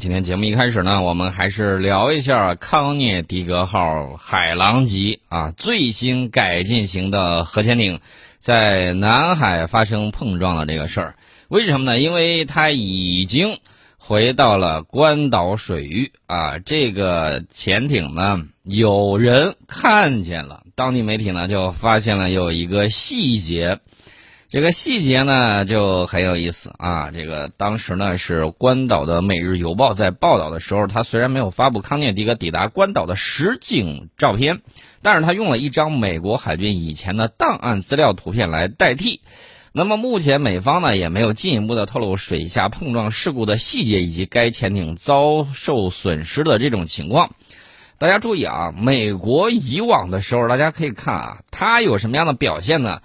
今天节目一开始呢，我们还是聊一下康涅狄格号海狼级啊最新改进型的核潜艇在南海发生碰撞的这个事儿。为什么呢？因为它已经回到了关岛水域啊。这个潜艇呢，有人看见了，当地媒体呢就发现了有一个细节。这个细节呢就很有意思啊！这个当时呢是关岛的《每日邮报》在报道的时候，他虽然没有发布康涅狄格抵达关岛的实景照片，但是他用了一张美国海军以前的档案资料图片来代替。那么目前美方呢也没有进一步的透露水下碰撞事故的细节以及该潜艇遭受损失的这种情况。大家注意啊，美国以往的时候，大家可以看啊，它有什么样的表现呢？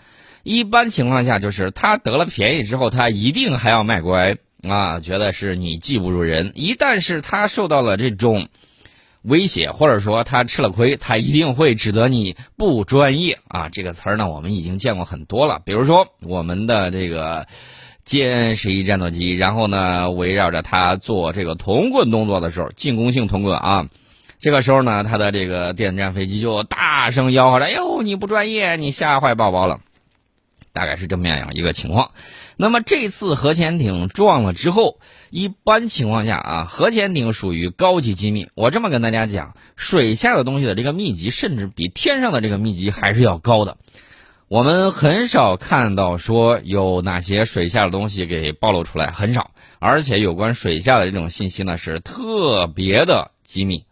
一般情况下，就是他得了便宜之后，他一定还要卖乖啊，觉得是你技不如人。一旦是他受到了这种威胁，或者说他吃了亏，他一定会指责你不专业啊。这个词儿呢，我们已经见过很多了。比如说我们的这个歼十一战斗机，然后呢，围绕着它做这个铜棍动作的时候，进攻性铜棍啊，这个时候呢，他的这个电子战飞机就大声吆喝着：“哎呦，你不专业，你吓坏宝宝了。”大概是这么样一个情况，那么这次核潜艇撞了之后，一般情况下啊，核潜艇属于高级机密。我这么跟大家讲，水下的东西的这个密集，甚至比天上的这个密集还是要高的。我们很少看到说有哪些水下的东西给暴露出来，很少。而且有关水下的这种信息呢，是特别的机密。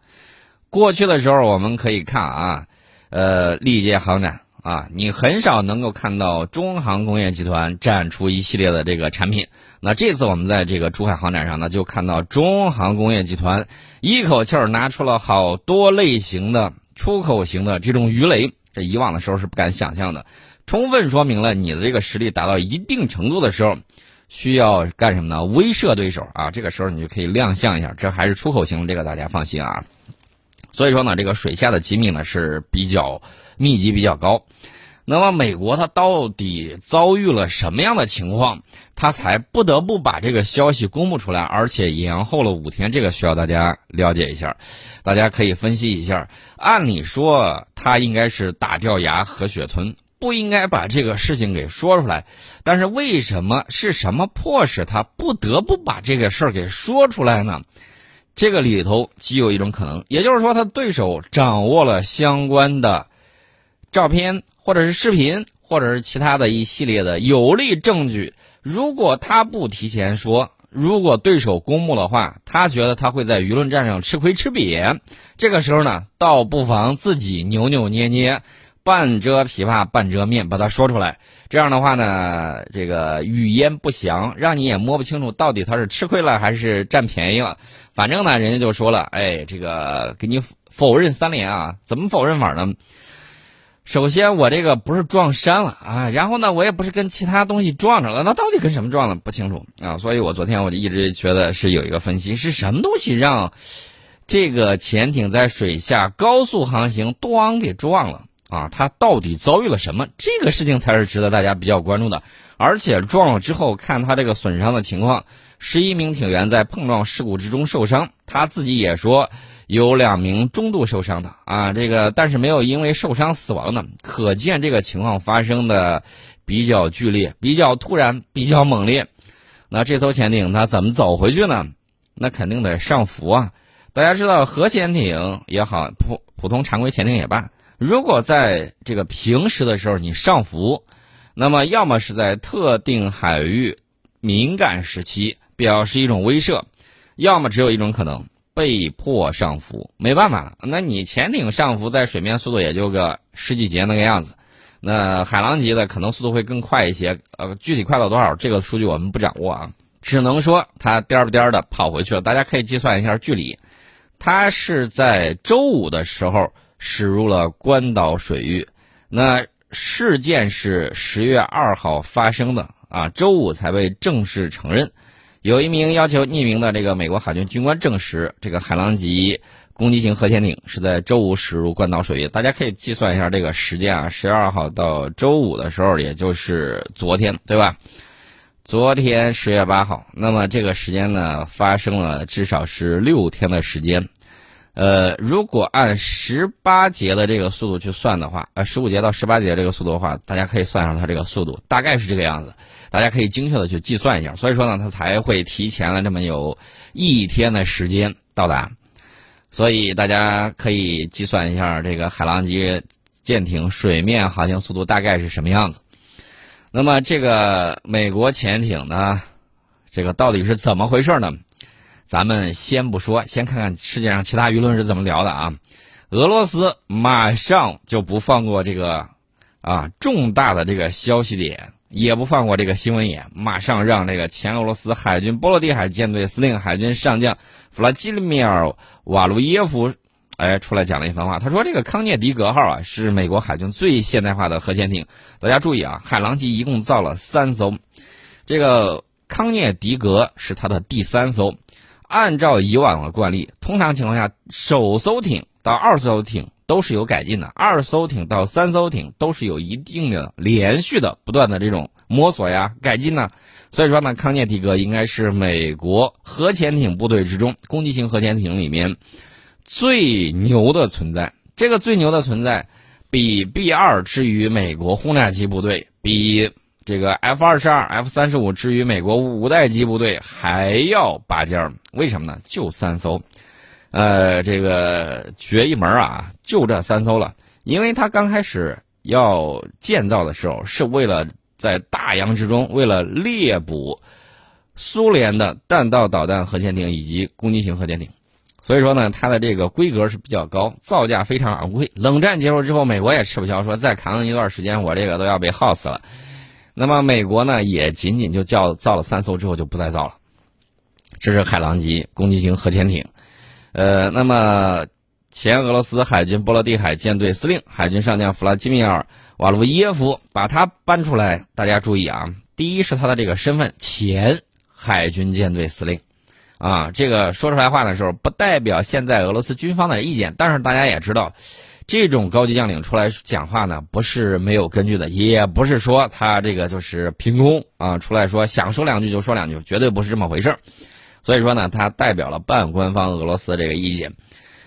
过去的时候，我们可以看啊，呃，历届航展。啊，你很少能够看到中航工业集团展出一系列的这个产品。那这次我们在这个珠海航展上呢，就看到中航工业集团一口气儿拿出了好多类型的出口型的这种鱼雷，这以往的时候是不敢想象的，充分说明了你的这个实力达到一定程度的时候，需要干什么呢？威慑对手啊！这个时候你就可以亮相一下，这还是出口型，这个大家放心啊。所以说呢，这个水下的机密呢是比较。密集比较高，那么美国它到底遭遇了什么样的情况，它才不得不把这个消息公布出来，而且延后了五天？这个需要大家了解一下，大家可以分析一下。按理说，他应该是打掉牙和血吞，不应该把这个事情给说出来。但是为什么是什么迫使他不得不把这个事儿给说出来呢？这个里头极有一种可能，也就是说，他对手掌握了相关的。照片，或者是视频，或者是其他的一系列的有力证据。如果他不提前说，如果对手公布的话，他觉得他会在舆论战上吃亏吃瘪。这个时候呢，倒不妨自己扭扭捏捏，半遮琵琶半遮面，把它说出来。这样的话呢，这个语焉不详，让你也摸不清楚到底他是吃亏了还是占便宜了。反正呢，人家就说了，哎，这个给你否认三连啊？怎么否认法呢？首先，我这个不是撞山了啊，然后呢，我也不是跟其他东西撞着了，那到底跟什么撞了不清楚啊，所以我昨天我就一直觉得是有一个分析，是什么东西让这个潜艇在水下高速航行，咣给撞了啊？它到底遭遇了什么？这个事情才是值得大家比较关注的。而且撞了之后，看它这个损伤的情况，十一名艇员在碰撞事故之中受伤，他自己也说。有两名中度受伤的啊，这个但是没有因为受伤死亡的，可见这个情况发生的比较剧烈、比较突然、比较猛烈。那这艘潜艇它怎么走回去呢？那肯定得上浮啊！大家知道，核潜艇也好，普普通常规潜艇也罢，如果在这个平时的时候你上浮，那么要么是在特定海域敏感时期表示一种威慑，要么只有一种可能。被迫上浮，没办法，那你潜艇上浮在水面速度也就个十几节那个样子，那海狼级的可能速度会更快一些，呃，具体快到多少，这个数据我们不掌握啊，只能说它颠不颠的跑回去了。大家可以计算一下距离，它是在周五的时候驶入了关岛水域，那事件是十月二号发生的啊，周五才被正式承认。有一名要求匿名的这个美国海军军官证实，这个海狼级攻击型核潜艇是在周五驶入关岛水域。大家可以计算一下这个时间啊，十二号到周五的时候，也就是昨天，对吧？昨天十月八号，那么这个时间呢，发生了至少是六天的时间。呃，如果按十八节的这个速度去算的话，呃，十五节到十八节这个速度的话，大家可以算上它这个速度，大概是这个样子。大家可以精确的去计算一下。所以说呢，它才会提前了这么有一天的时间到达。所以大家可以计算一下这个海狼级舰艇水面航行速度大概是什么样子。那么这个美国潜艇呢，这个到底是怎么回事呢？咱们先不说，先看看世界上其他舆论是怎么聊的啊。俄罗斯马上就不放过这个啊重大的这个消息点，也不放过这个新闻眼，马上让这个前俄罗斯海军波罗的海舰队司令海军上将弗拉基米尔瓦卢耶夫。哎，出来讲了一番话。他说：“这个康涅狄格号啊，是美国海军最现代化的核潜艇。大家注意啊，海狼级一共造了三艘，这个康涅狄格是它的第三艘。按照以往的惯例，通常情况下，首艘艇到二艘艇都是有改进的，二艘艇到三艘艇都是有一定的连续的、不断的这种摸索呀、改进呢。所以说呢，康涅狄格应该是美国核潜艇部队之中攻击型核潜艇里面。”最牛的存在，这个最牛的存在，比 B 二之于美国轰炸机部队，比这个 F 二十二、F 三十五之于美国五代机部队还要拔尖儿。为什么呢？就三艘，呃，这个绝一门啊，就这三艘了。因为它刚开始要建造的时候，是为了在大洋之中，为了猎捕苏联的弹道导弹核潜艇以及攻击型核潜艇。所以说呢，它的这个规格是比较高，造价非常昂贵。冷战结束之后，美国也吃不消，说再扛一段时间，我这个都要被耗死了。那么美国呢，也仅仅就叫造了三艘之后就不再造了。这是海狼级攻击型核潜艇。呃，那么前俄罗斯海军波罗的海舰队司令海军上将弗拉基米尔瓦卢耶夫把他搬出来，大家注意啊，第一是他的这个身份，前海军舰队司令。啊，这个说出来话的时候，不代表现在俄罗斯军方的意见。但是大家也知道，这种高级将领出来讲话呢，不是没有根据的，也不是说他这个就是凭空啊出来说想说两句就说两句，绝对不是这么回事所以说呢，他代表了半官方俄罗斯这个意见。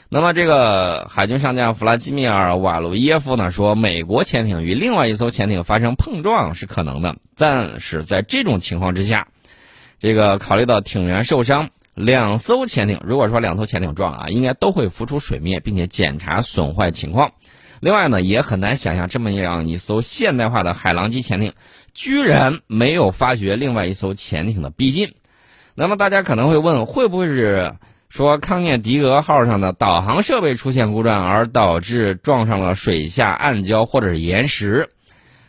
那么这个海军上将弗拉基米尔瓦卢耶夫呢说，美国潜艇与另外一艘潜艇发生碰撞是可能的，但是在这种情况之下，这个考虑到艇员受伤。两艘潜艇，如果说两艘潜艇撞了啊，应该都会浮出水面，并且检查损坏情况。另外呢，也很难想象这么样一艘现代化的海狼级潜艇，居然没有发觉另外一艘潜艇的逼近。那么大家可能会问，会不会是说康涅狄格号上的导航设备出现故障，而导致撞上了水下暗礁或者是岩石？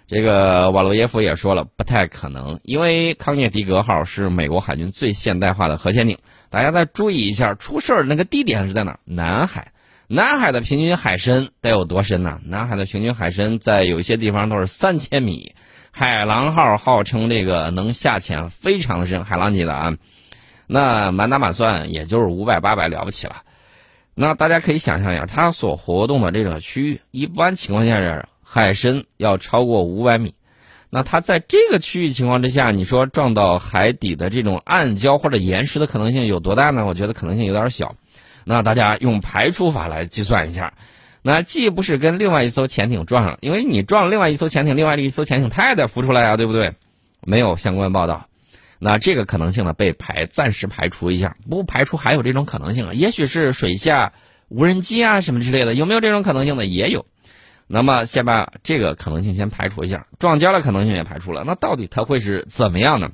这个瓦罗耶夫也说了，不太可能，因为康涅狄格号是美国海军最现代化的核潜艇。大家再注意一下，出事儿那个地点是在哪？南海。南海的平均海深得有多深呢？南海的平均海深在有些地方都是三千米。海狼号号称这个能下潜非常深，海狼级的啊。那满打满算也就是五百八百了不起了。那大家可以想象一下，它所活动的这个区域，一般情况下是海深要超过五百米。那它在这个区域情况之下，你说撞到海底的这种暗礁或者岩石的可能性有多大呢？我觉得可能性有点小。那大家用排除法来计算一下，那既不是跟另外一艘潜艇撞上了，因为你撞另外一艘潜艇，另外的一艘潜艇它也得浮出来啊，对不对？没有相关报道，那这个可能性呢被排暂时排除一下，不排除还有这种可能性啊，也许是水下无人机啊什么之类的，有没有这种可能性呢？也有。那么先把这个可能性先排除一下，撞礁的可能性也排除了。那到底它会是怎么样呢？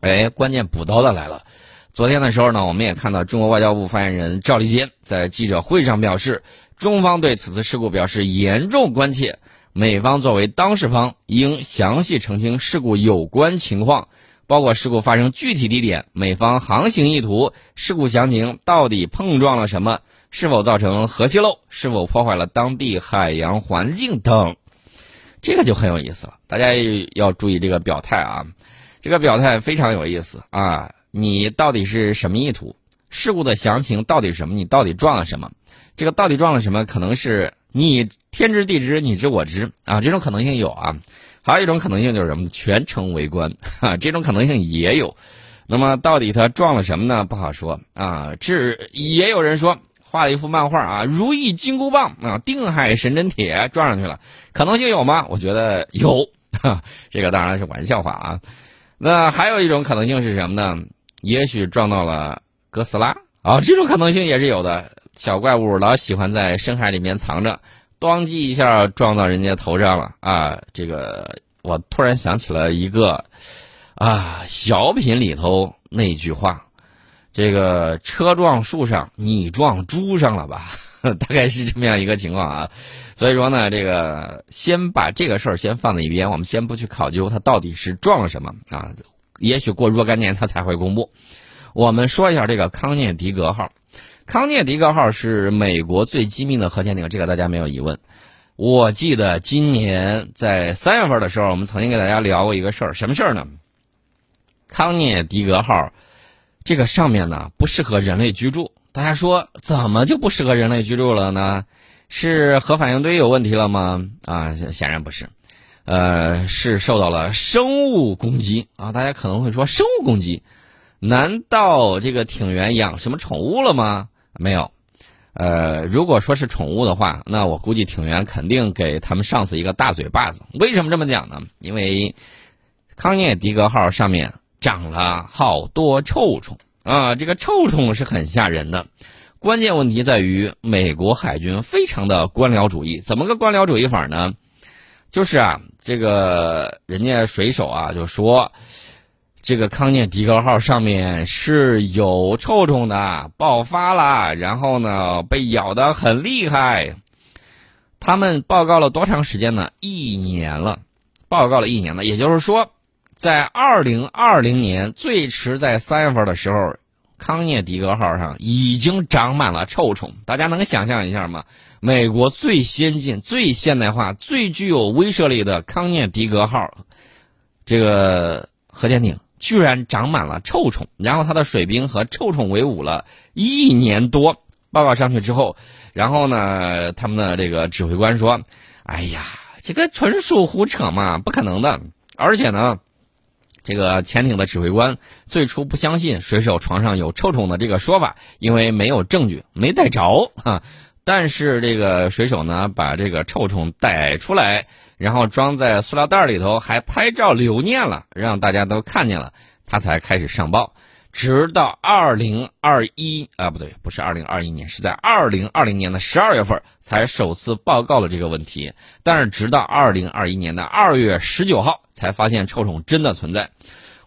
哎，关键补刀的来了。昨天的时候呢，我们也看到中国外交部发言人赵立坚在记者会上表示，中方对此次事故表示严重关切，美方作为当事方应详细澄清事故有关情况，包括事故发生具体地点、美方航行意图、事故详情到底碰撞了什么。是否造成核泄漏？是否破坏了当地海洋环境等？这个就很有意思了。大家要注意这个表态啊，这个表态非常有意思啊。你到底是什么意图？事故的详情到底是什么？你到底撞了什么？这个到底撞了什么？可能是你天知地知，你知我知啊，这种可能性有啊。还有一种可能性就是什么？全程围观，哈，这种可能性也有。那么到底他撞了什么呢？不好说啊。这也有人说画了一幅漫画啊，如意金箍棒啊，定海神针铁撞上去了，可能性有吗？我觉得有，这个当然是玩笑话啊。那还有一种可能性是什么呢？也许撞到了哥斯拉啊，这种可能性也是有的。小怪物老喜欢在深海里面藏着，咣叽一下撞到人家头上了啊！这个我突然想起了一个啊小品里头那句话，这个车撞树上，你撞猪上了吧？大概是这么样一个情况啊。所以说呢，这个先把这个事儿先放在一边，我们先不去考究它到底是撞了什么啊。也许过若干年它才会公布。我们说一下这个康涅狄格号。康涅狄格号是美国最机密的核潜艇，这个大家没有疑问。我记得今年在三月份的时候，我们曾经给大家聊过一个事儿，什么事儿呢？康涅狄格号这个上面呢不适合人类居住。大家说怎么就不适合人类居住了呢？是核反应堆有问题了吗？啊，显然不是，呃，是受到了生物攻击啊。大家可能会说生物攻击，难道这个艇员养什么宠物了吗？没有，呃，如果说是宠物的话，那我估计艇员肯定给他们上司一个大嘴巴子。为什么这么讲呢？因为康涅狄格号上面长了好多臭虫啊，这个臭虫是很吓人的。关键问题在于美国海军非常的官僚主义，怎么个官僚主义法呢？就是啊，这个人家水手啊就说。这个康涅狄格号上面是有臭虫的，爆发了，然后呢被咬得很厉害。他们报告了多长时间呢？一年了，报告了一年了。也就是说，在二零二零年最迟在三月份的时候，康涅狄格号上已经长满了臭虫。大家能想象一下吗？美国最先进、最现代化、最具有威慑力的康涅狄格号，这个核潜艇。居然长满了臭虫，然后他的水兵和臭虫为伍了一年多。报告上去之后，然后呢，他们的这个指挥官说：“哎呀，这个纯属胡扯嘛，不可能的。而且呢，这个潜艇的指挥官最初不相信水手床上有臭虫的这个说法，因为没有证据，没带着啊。但是这个水手呢，把这个臭虫带出来。”然后装在塑料袋里头，还拍照留念了，让大家都看见了，他才开始上报。直到二零二一啊，不对，不是二零二一年，是在二零二零年的十二月份才首次报告了这个问题。但是直到二零二一年的二月十九号才发现臭虫真的存在。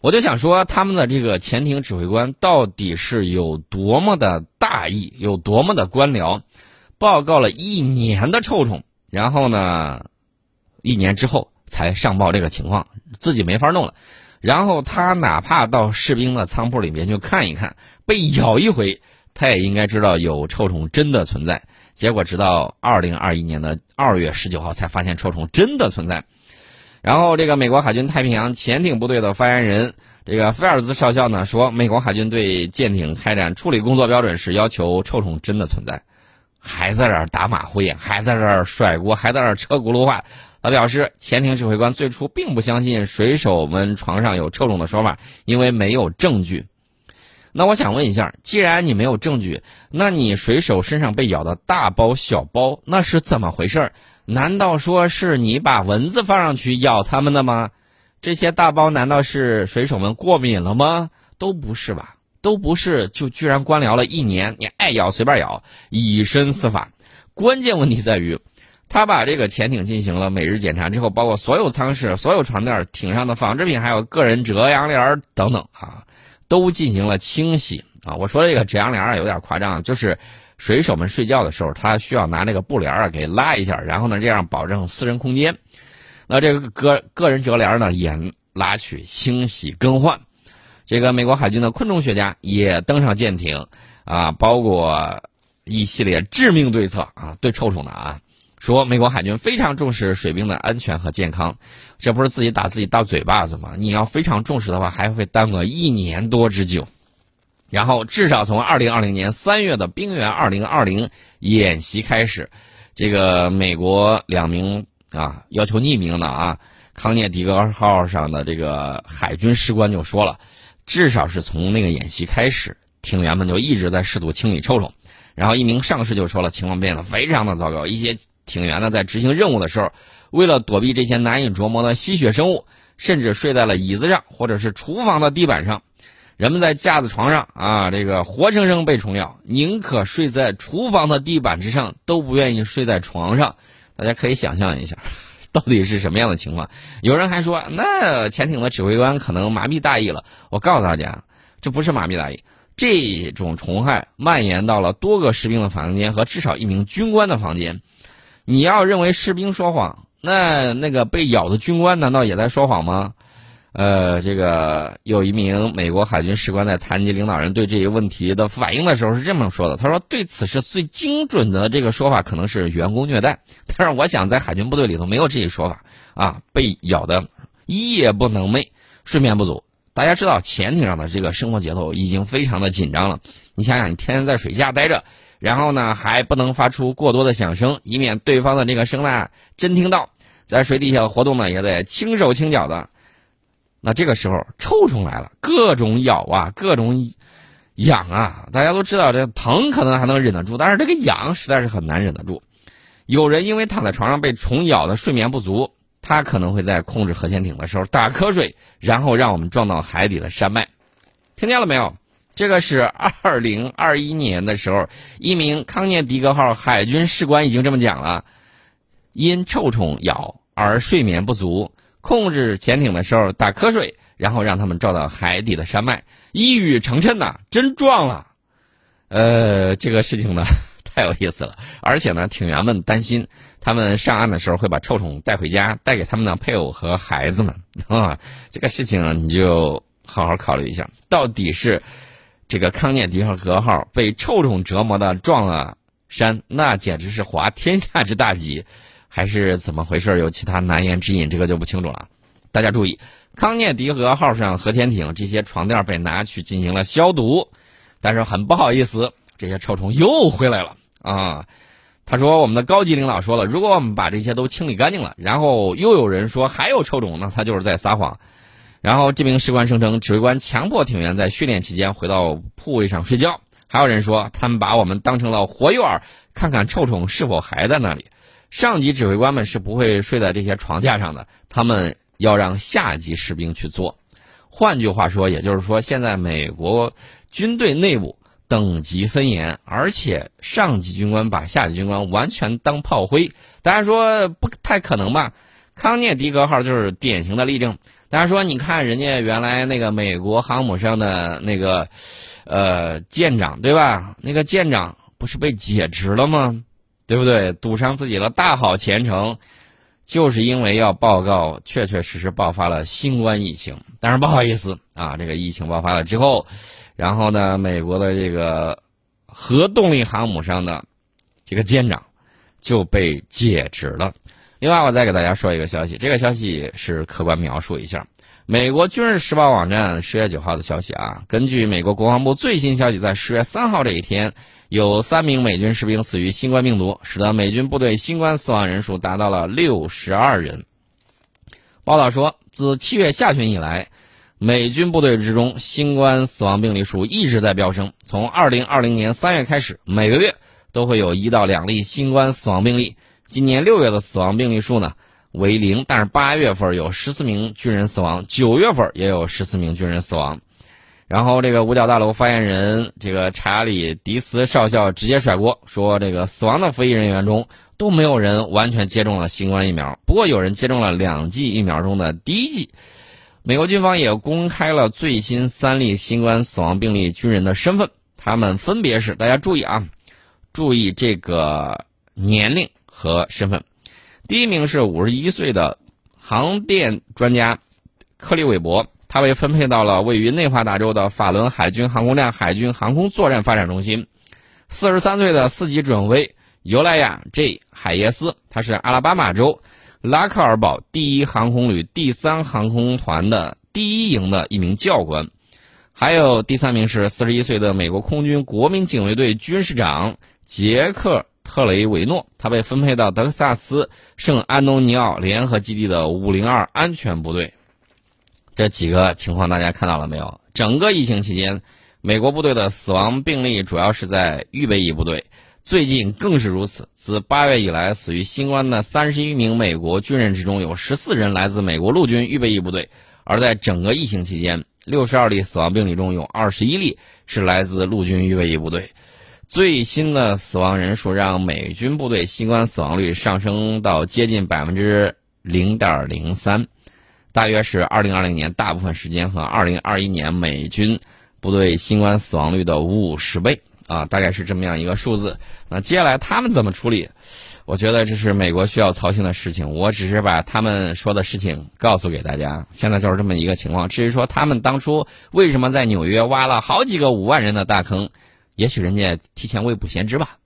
我就想说，他们的这个潜艇指挥官到底是有多么的大意，有多么的官僚，报告了一年的臭虫，然后呢？一年之后才上报这个情况，自己没法弄了。然后他哪怕到士兵的仓库里面去看一看，被咬一回，他也应该知道有臭虫真的存在。结果直到二零二一年的二月十九号才发现臭虫真的存在。然后这个美国海军太平洋潜艇部队的发言人这个菲尔兹少校呢说，美国海军对舰艇开展处理工作标准是要求臭虫真的存在，还在这儿打马虎眼，还在这儿甩锅，还在这儿扯轱辘话。他表示，潜艇指挥官最初并不相信水手们床上有臭虫的说法，因为没有证据。那我想问一下，既然你没有证据，那你水手身上被咬的大包小包，那是怎么回事？难道说是你把蚊子放上去咬他们的吗？这些大包难道是水手们过敏了吗？都不是吧，都不是，就居然官僚了一年，你爱咬随便咬，以身试法。关键问题在于。他把这个潜艇进行了每日检查之后，包括所有舱室、所有床垫、艇上的纺织品，还有个人折阳帘等等啊，都进行了清洗啊。我说这个折阳帘有点夸张，就是水手们睡觉的时候，他需要拿那个布帘啊给拉一下，然后呢这样保证私人空间。那这个个个人折帘呢也拉取、清洗、更换。这个美国海军的昆虫学家也登上舰艇啊，包括一系列致命对策啊，对臭虫的啊。说美国海军非常重视水兵的安全和健康，这不是自己打自己大嘴巴子吗？你要非常重视的话，还会耽搁一年多之久。然后至少从二零二零年三月的冰原二零二零演习开始，这个美国两名啊要求匿名的啊康涅狄格号上的这个海军士官就说了，至少是从那个演习开始，艇员们就一直在试图清理臭虫。然后一名上士就说了，情况变得非常的糟糕，一些艇员呢在执行任务的时候，为了躲避这些难以捉摸的吸血生物，甚至睡在了椅子上或者是厨房的地板上。人们在架子床上啊，这个活生生被虫咬，宁可睡在厨房的地板之上，都不愿意睡在床上。大家可以想象一下。到底是什么样的情况？有人还说，那潜艇的指挥官可能麻痹大意了。我告诉大家，这不是麻痹大意，这种虫害蔓延到了多个士兵的房间和至少一名军官的房间。你要认为士兵说谎，那那个被咬的军官难道也在说谎吗？呃，这个有一名美国海军士官在谈及领导人对这些问题的反应的时候是这么说的：“他说，对此事最精准的这个说法可能是员工虐待，但是我想在海军部队里头没有这一说法啊。被咬的夜不能寐，睡眠不足。大家知道，潜艇上的这个生活节奏已经非常的紧张了。你想想，你天天在水下待着，然后呢还不能发出过多的响声，以免对方的这个声呐真听到。在水底下活动呢，也得轻手轻脚的。”那这个时候臭虫来了，各种咬啊，各种痒啊。大家都知道，这疼可能还能忍得住，但是这个痒实在是很难忍得住。有人因为躺在床上被虫咬的睡眠不足，他可能会在控制核潜艇的时候打瞌睡，然后让我们撞到海底的山脉。听见了没有？这个是二零二一年的时候，一名康涅狄格号海军士官已经这么讲了：因臭虫咬而睡眠不足。控制潜艇的时候打瞌睡，然后让他们照到海底的山脉，一语成谶呐，真撞了。呃，这个事情呢 太有意思了，而且呢，艇员们担心他们上岸的时候会把臭虫带回家，带给他们的配偶和孩子们啊。这个事情你就好好考虑一下，到底是这个康涅狄格号被臭虫折磨的撞了山，那简直是滑天下之大稽。还是怎么回事？有其他难言之隐，这个就不清楚了。大家注意，康涅狄格号上核潜艇这些床垫被拿去进行了消毒，但是很不好意思，这些臭虫又回来了啊！他说：“我们的高级领导说了，如果我们把这些都清理干净了，然后又有人说还有臭虫，呢他就是在撒谎。”然后这名士官声称，指挥官强迫艇员在训练期间回到铺位上睡觉。还有人说，他们把我们当成了活诱饵，看看臭虫是否还在那里。上级指挥官们是不会睡在这些床架上的，他们要让下级士兵去做。换句话说，也就是说，现在美国军队内部等级森严，而且上级军官把下级军官完全当炮灰。大家说不太可能吧？康涅狄格号就是典型的例证。大家说，你看人家原来那个美国航母上的那个呃舰长对吧？那个舰长不是被解职了吗？对不对？赌上自己的大好前程，就是因为要报告确确实实爆发了新冠疫情。但是不好意思啊，这个疫情爆发了之后，然后呢，美国的这个核动力航母上的这个舰长就被解职了。另外，我再给大家说一个消息，这个消息是客观描述一下。美国军事时报网站十月九号的消息啊，根据美国国防部最新消息，在十月三号这一天，有三名美军士兵死于新冠病毒，使得美军部队新冠死亡人数达到了六十二人。报道说，自七月下旬以来，美军部队之中新冠死亡病例数一直在飙升。从二零二零年三月开始，每个月都会有一到两例新冠死亡病例。今年六月的死亡病例数呢？为零，但是八月份有十四名军人死亡，九月份也有十四名军人死亡。然后这个五角大楼发言人这个查理迪斯少校直接甩锅，说这个死亡的服役人员中都没有人完全接种了新冠疫苗，不过有人接种了两剂疫苗中的第一剂。美国军方也公开了最新三例新冠死亡病例军人的身份，他们分别是，大家注意啊，注意这个年龄和身份。第一名是五十一岁的航电专家克利韦伯，他被分配到了位于内华达州的法伦海军航空量海军航空作战发展中心。四十三岁的四级准尉尤莱亚 ·J· 海耶斯，他是阿拉巴马州拉克尔堡第一航空旅第三航空团的第一营的一名教官。还有第三名是四十一岁的美国空军国民警卫队军士长杰克·特雷维诺，他被分配到德克萨斯圣安东尼奥联合基地的502安全部队。这几个情况大家看到了没有？整个疫情期间，美国部队的死亡病例主要是在预备役部队，最近更是如此。自八月以来，死于新冠的三十一名美国军人之中，有十四人来自美国陆军预备役部队。而在整个疫情期间，六十二例死亡病例中有二十一例是来自陆军预备役部队。最新的死亡人数让美军部队新冠死亡率上升到接近百分之零点零三。大约是二零二零年大部分时间和二零二一年美军部队新冠死亡率的五十倍啊，大概是这么样一个数字。那接下来他们怎么处理？我觉得这是美国需要操心的事情。我只是把他们说的事情告诉给大家。现在就是这么一个情况。至于说他们当初为什么在纽约挖了好几个五万人的大坑，也许人家提前未卜先知吧。